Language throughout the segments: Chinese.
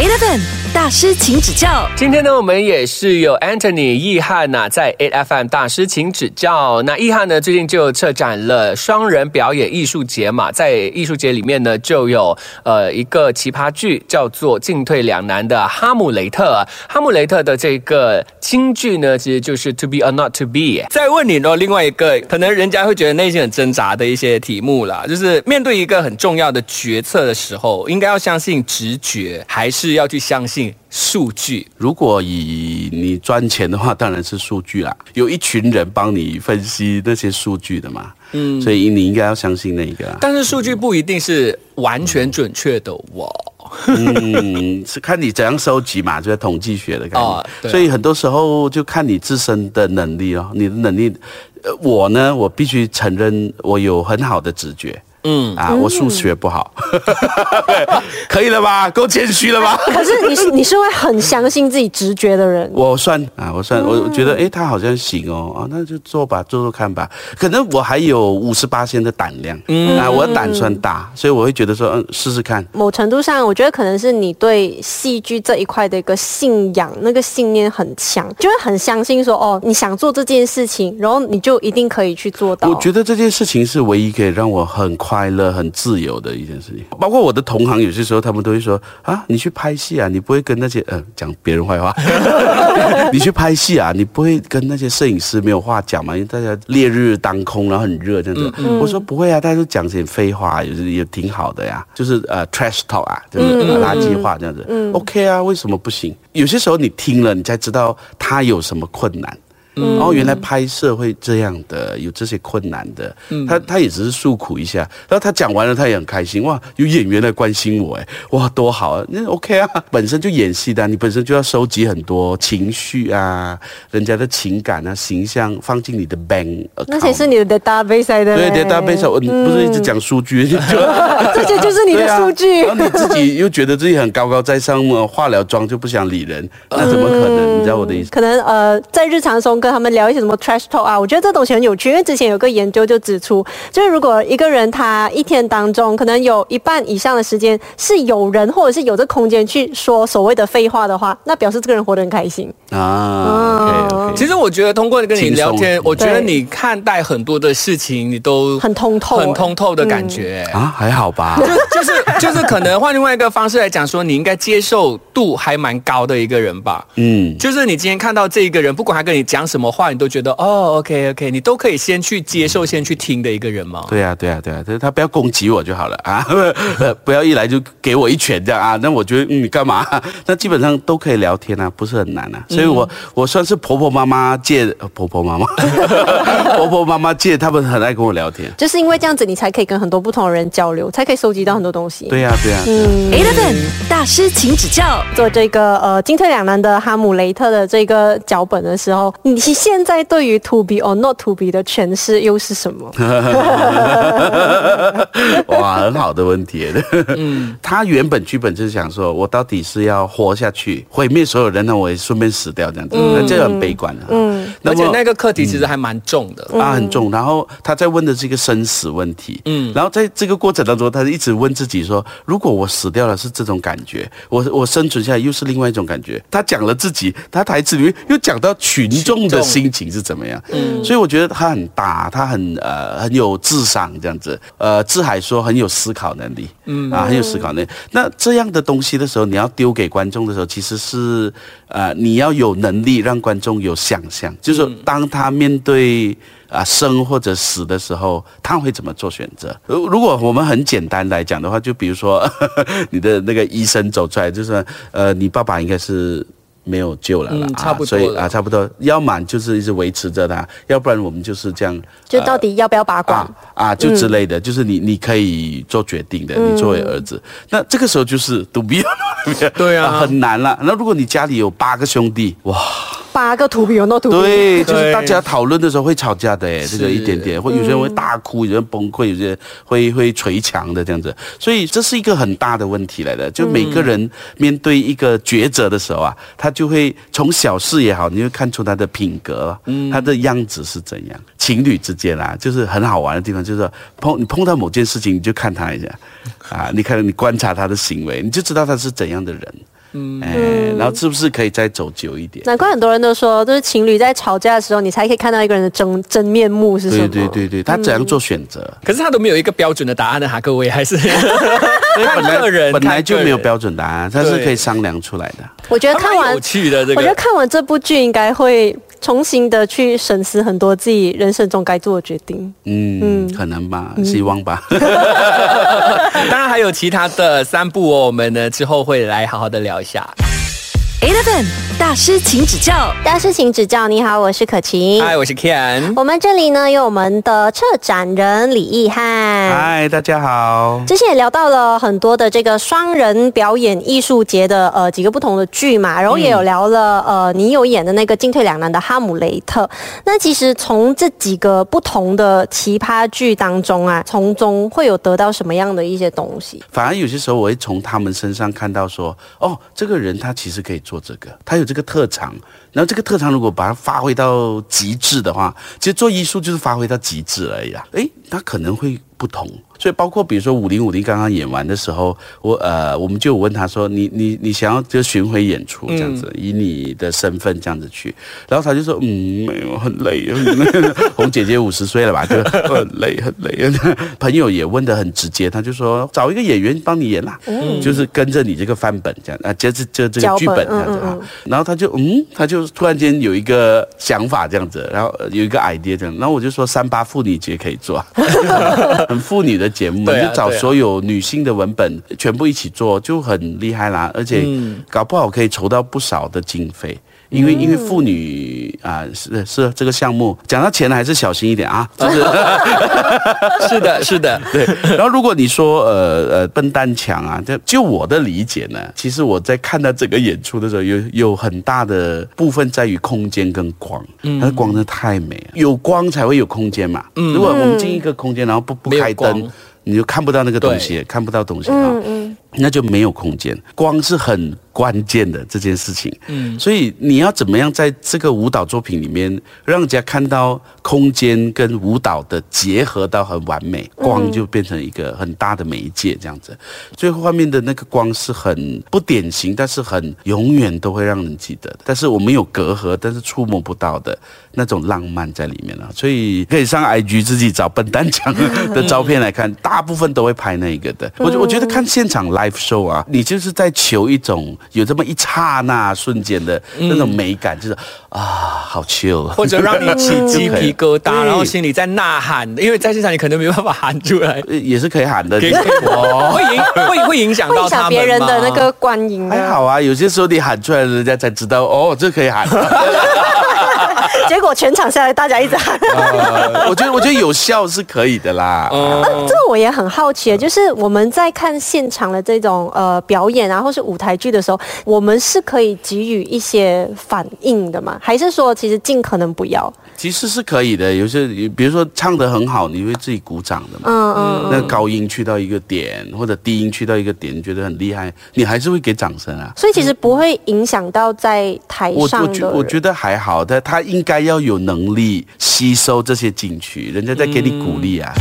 8 of them. 大师，请指教。今天呢，我们也是有 Anthony 易汉呐，在 A FM 大师请指教。那易汉呢，最近就策展了双人表演艺术节嘛，在艺术节里面呢，就有呃一个奇葩剧叫做《进退两难的哈姆雷特》。哈姆雷特的这个京剧呢，其实就是 To be or not to be。再问你呢，另外一个可能人家会觉得内心很挣扎的一些题目啦，就是面对一个很重要的决策的时候，应该要相信直觉，还是要去相信？数据，如果以你赚钱的话，当然是数据啦。有一群人帮你分析那些数据的嘛，嗯，所以你应该要相信那个。但是数据不一定是完全准确的，我，嗯，是看你怎样收集嘛，就是统计学的概念。所以很多时候就看你自身的能力哦，你的能力。呃，我呢，我必须承认，我有很好的直觉。嗯啊，我数学不好，可以了吧？够谦虚了吧？可是你是你是会很相信自己直觉的人。我算啊，我算，我觉得哎，他好像行哦，啊，那就做吧，做做看吧。可能我还有五十八仙的胆量，嗯啊，我胆算大，所以我会觉得说，嗯，试试看。某程度上，我觉得可能是你对戏剧这一块的一个信仰，那个信念很强，就会很相信说，哦，你想做这件事情，然后你就一定可以去做到。我觉得这件事情是唯一可以让我很快。快乐很自由的一件事情，包括我的同行，有些时候他们都会说啊，你去拍戏啊，你不会跟那些呃讲别人坏话，你去拍戏啊，你不会跟那些摄影师没有话讲嘛？因为大家烈日当空，然后很热这样子。我说不会啊，大家都讲些废话，也也挺好的呀，就是呃 trash talk 啊，就是垃圾话这样子。嗯 OK 啊，为什么不行？有些时候你听了，你才知道他有什么困难。哦，原来拍摄会这样的，有这些困难的。他他也只是诉苦一下，然后他讲完了，他也很开心。哇，有演员来关心我，哎，哇，多好啊！那 OK 啊，本身就演戏的，你本身就要收集很多情绪啊，人家的情感啊、形象放进你的 bank。那些是你的 database 的。对，database，我不是一直讲数据，这些就是你的数据。然后你自己又觉得自己很高高在上嘛，化了妆就不想理人，那怎么可能？你知道我的意思？可能呃，在日常中跟。他们聊一些什么 trash talk 啊？我觉得这东西很有趣，因为之前有个研究就指出，就是如果一个人他一天当中可能有一半以上的时间是有人或者是有这空间去说所谓的废话的话，那表示这个人活得很开心啊。其实我觉得通过跟你聊天，我觉得你看待很多的事情，你都很通透，很通透的感觉啊，还好吧？就就是就是可能换另外一个方式来讲，说你应该接受度还蛮高的一个人吧？嗯，就是你今天看到这一个人，不管他跟你讲什么。话你都觉得哦，OK OK，你都可以先去接受、先去听的一个人吗？对啊，对啊，对呀，他他不要攻击我就好了 啊，不要一来就给我一拳这样啊，那我觉得嗯，你干嘛？那基本上都可以聊天啊，不是很难啊，所以我我算是婆婆妈妈界，婆婆妈妈，婆婆妈妈界，他们很爱跟我聊天，就是因为这样子，你才可以跟很多不同的人交流，才可以收集到很多东西。对呀，对呀。嗯，Eleven 大师请指教，做这个呃进退两难的哈姆雷特的这个脚本的时候，你。现在对于 to be or not to be 的诠释又是什么？哇，很好的问题。嗯，他原本剧本就是想说，我到底是要活下去，毁灭所有人，那我也顺便死掉这样子，那这很悲观的。嗯，而且那个课题其实还蛮重的啊，很重。然后他在问的是一个生死问题。嗯，然后在这个过程当中，他一直问自己说，如果我死掉了是这种感觉，我我生存下来又是另外一种感觉。他讲了自己，他台词里面又讲到群众的。心情是怎么样？嗯，所以我觉得他很大，他很呃很有智商这样子。呃，志海说很有思考能力，嗯啊很有思考能力。那这样的东西的时候，你要丢给观众的时候，其实是呃你要有能力让观众有想象，就是当他面对啊生或者死的时候，他会怎么做选择？如如果我们很简单来讲的话，就比如说 你的那个医生走出来，就是呃你爸爸应该是。没有救了了。啊，所以啊，差不多，要么就是一直维持着它，要不然我们就是这样，就到底要不要拔光啊，就之类的，就是你你可以做决定的，你作为儿子，那这个时候就是赌币，对啊，很难了。那如果你家里有八个兄弟，哇。八个图比有那图对，就是大家讨论的时候会吵架的，哎，这个一点点，或有些人会大哭，有人崩溃，有些人会会捶墙的这样子，所以这是一个很大的问题来的。就每个人面对一个抉择的时候啊，他就会从小事也好，你会看出他的品格，嗯，他的样子是怎样。情侣之间啊，就是很好玩的地方，就是碰你碰到某件事情，你就看他一下，啊，你看你观察他的行为，你就知道他是怎样的人。嗯，哎，然后是不是可以再走久一点？难怪很多人都说，就是情侣在吵架的时候，你才可以看到一个人的真真面目是什么。对对对对，他怎样做选择？可是他都没有一个标准的答案的哈，各位还是 本来个人本来就没有。标准答案，他是可以商量出来的。我觉得看完有，趣的这个，我觉得看完这部剧应该会重新的去审视很多自己人生中该做的决定。嗯，可能吧，希望吧。当然还有其他的三部哦，我们呢之后会来好好的聊一下。Eleven 大师，请指教。大师请指教，你好，我是可晴。嗨，我是 Ken。我们这里呢有我们的策展人李义汉。嗨，大家好。之前也聊到了很多的这个双人表演艺术节的呃几个不同的剧嘛，然后也有聊了、呃你有演的那个进退两难的《哈姆雷特》。那其实从这几个不同的奇葩剧当中啊，从中会有得到什么样的一些东西？反而有些时候我会从他们身上看到说，哦，这个人他其实可以做这个，他有这个特长，然后这个特长如果把它发挥到极致的话，其实做艺术就是发挥到极致而已啊。诶，他可能会不同。所以包括比如说五零五零刚刚演完的时候，我呃我们就问他说，你你你想要就巡回演出这样子，以你的身份这样子去，然后他就说，嗯，没有，很累。红姐姐五十岁了吧，就很累很累。朋友也问的很直接，他就说找一个演员帮你演啦，就是跟着你这个范本这样啊，这这这这个剧本这样子啊嗯嗯。然后他就嗯，他就突然间有一个想法这样子，然后呃有一个 idea 这样，然后我就说三八妇女节可以做，很妇女的节目嘛，就找所有女性的文本全部一起做，就很厉害啦，而且嗯。搞不好可以筹到不少的经费。因为因为妇女啊、是是这个项目，讲到钱还是小心一点啊，就 是是的，是的，对，然后如果你说呃呃笨蛋强啊，就就我的理解呢，其实我在看到整个演出的时候，有有很大的部分在于空间跟光，嗯。它的光真的太美了，有光才会有空间嘛。嗯。如果我们进一个空间，然后不不开灯。你就看不到那个东西，看不到东西啊，那就没有空间。光是很关键的这件事情，嗯，所以你要怎么样在这个舞蹈作品里面，让人家看到空间跟舞蹈的结合到很完美，光就变成一个很大的媒介，这样子。最后画面的那个光是很不典型，但是很永远都会让人记得的。但是我们有隔阂，但是触摸不到的那种浪漫在里面了。所以可以上 IG 自己找笨蛋强的照片来看，大部分都会拍那一个的。我我觉得看现场 live show 啊，你就是在求一种有这么一刹那瞬间的那种美感，就是啊，好 chill，或者让你起 鸡皮疙瘩，然后心里在呐喊，因为在现场你可能没办法喊出来，呃也是可以喊的。会影会会影响会影响到他们别人的那个观影还好啊，有些时候你喊出来，人家才知道哦，这可以喊。结 果全场下来大家一直喊。呃我觉得，我觉得有效是可以的啦。哦 这个我也很好奇，就是我们在看现场的这种呃表演啊，或是舞台剧的时候，我们是可以给予一些反应的吗？还是说其实尽可能不要？其实是可以的，有些比如说唱得很好，你会自己鼓掌的嘛。嗯嗯那高音去到一个点，或者低音去到一个点，你觉得很厉害，你还是会给掌声啊。所以其实不会影响到在台我我觉上的人。我觉得还好但，他应该要要有能力吸收这些进去，人家在给你鼓励啊。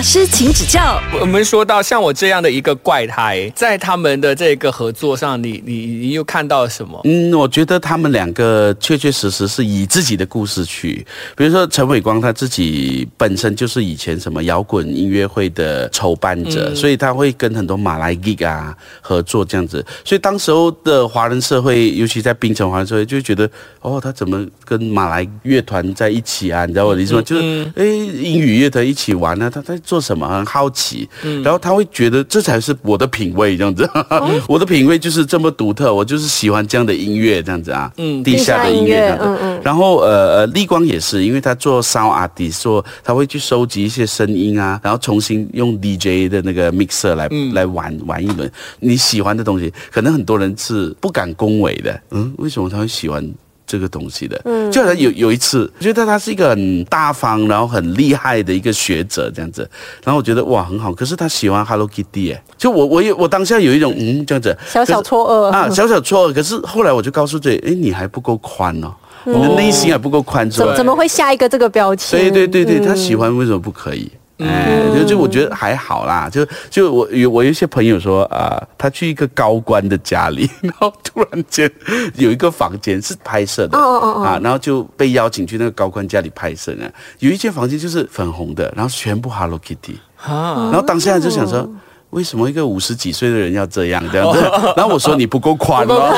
大师，请指教。我们说到像我这样的一个怪胎，在他们的这个合作上，你你你又看到了什么？嗯，我觉得他们两个确确实实是以自己的故事去，比如说陈伟光他自己本身就是以前什么摇滚音乐会的筹办者，所以他会跟很多马来 gig 啊合作这样子，所以当时候的华人社会，尤其在槟城华人社会，就会觉得哦，他怎么跟马来乐团在一起啊？你知道我的意思吗？就是哎，英语乐团一起玩啊，他在做什么？很好奇，嗯然后他会觉得这才是我的品味这样子，我的品味就是这么独特，我就是喜欢这样的音乐这样子啊，嗯，地下的音乐这样子，嗯嗯然后呃呃，立光也是，因为他做 sound artist，做他会去收集一些声音啊，然后重新用 DJ 的那个 mixer 来、来玩玩一轮。你喜欢的东西，可能很多人是不敢恭维的。嗯，为什么他会喜欢？这个东西的，嗯，就好像有有一次，我觉得他是一个很大方，然后很厉害的一个学者这样子，然后我觉得哇很好，可是他喜欢 Hello Kitty 哎，就我我有我当下有一种嗯这样子。小小错愕。啊，小小错愕，可是后来我就告诉自己，哎，你还不够宽哦，你的内心还不够宽，怎说怎么会下一个这个标签？对对对对，嗯。他喜欢为什么不可以？哎，就就我觉得还好啦，就就我有我有一些朋友说啊、他去一个高官的家里，然后突然间有一个房间是拍摄的，哦哦哦。啊，然后就被邀请去那个高官家里拍摄呢，有一间房间就是粉红的，然后全部 Hello Kitty，啊，然后当下就想说。为什么一个五十几岁的人要这样这样子？然后我说你不够宽哦，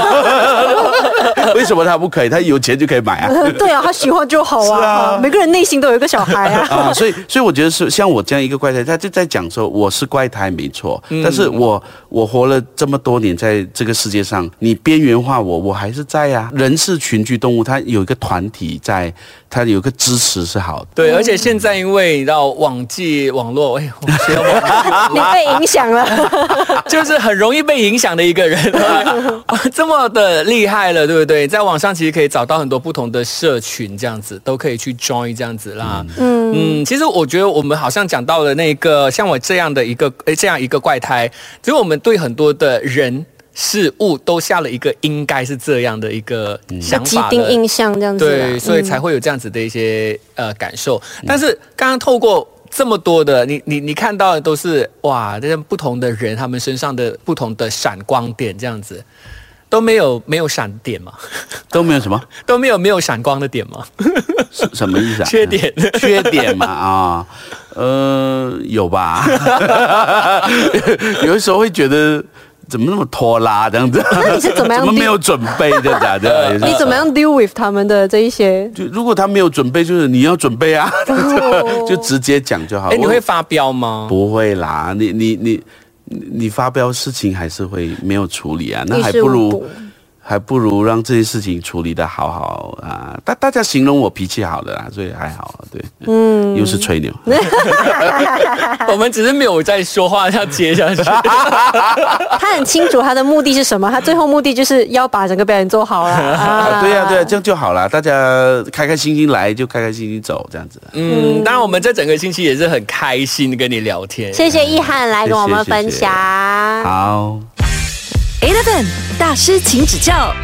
为什么他不可以？他有钱就可以买啊。对啊，他喜欢就好啊。是啊每个人内心都有一个小孩啊。啊，所以所以我觉得是像我这样一个怪胎，他就在讲说我是怪胎没错，嗯但是我我活了这么多年在这个世界上，你边缘化我，我还是在呀、人是群居动物，他有一个团体在，他有一个支持是好的。对，而且现在因为你知道网际网络，哎，我学网你被影响了，就是很容易被影响的一个人，这么的厉害了，对不对？在网上其实可以找到很多不同的社群，这样子都可以去 join 这样子啦。嗯嗯，其实我觉得我们好像讲到了那个像我这样的一个诶这样一个怪胎，其实我们对很多的人事物都下了一个应该是这样的一个想既法了定印象这样子啊。对，所以才会有这样子的一些呃感受。但是刚刚透过这么多的，你你你看到的都是哇，这些不同的人他们身上的不同的闪光点，这样子都没有没有闪点嘛，都没有什么 都没有没有闪光的点吗，什什么意思啊？缺点。缺点嘛啊、呃，有吧？有的时候会觉得怎么那么拖拉这样子？那你是怎么样 怎么没有准备这样子啊？这样你怎么样 deal with 他们的这一些？就如果他没有准备，就是你要准备啊，就直接讲就好。哎，你会发飙吗？不会啦？你你你你你发飙事情还是会没有处理啊？那还不如补还不如让这些事情处理的好好啊。大大家形容我脾气好的啦，所以还好。对，嗯，又是吹牛。我们只是没有在说话，要接下去。他很清楚他的目的是什么，他最后目的就是要把整个表演做好了。对呀、对呀、这样就好了。大家开开心心来，就开开心心走，这样子。嗯，当然我们这整个星期也是很开心跟你聊天。谢谢意涵来跟我们分享。好。Eleven 大师，请指教。